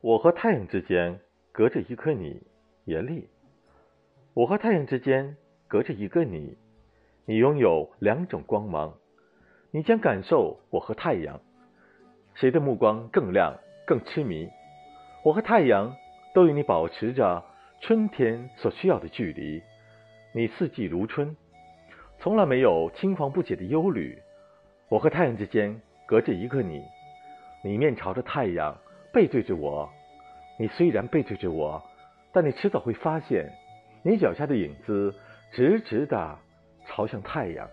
我和太阳之间隔着一颗你，严厉。我和太阳之间隔着一个你，你拥有两种光芒，你将感受我和太阳，谁的目光更亮、更痴迷？我和太阳都与你保持着春天所需要的距离，你四季如春，从来没有青黄不解的忧虑。我和太阳之间隔着一个你，你面朝着太阳，背对着我。你虽然背对着我，但你迟早会发现，你脚下的影子直直的朝向太阳。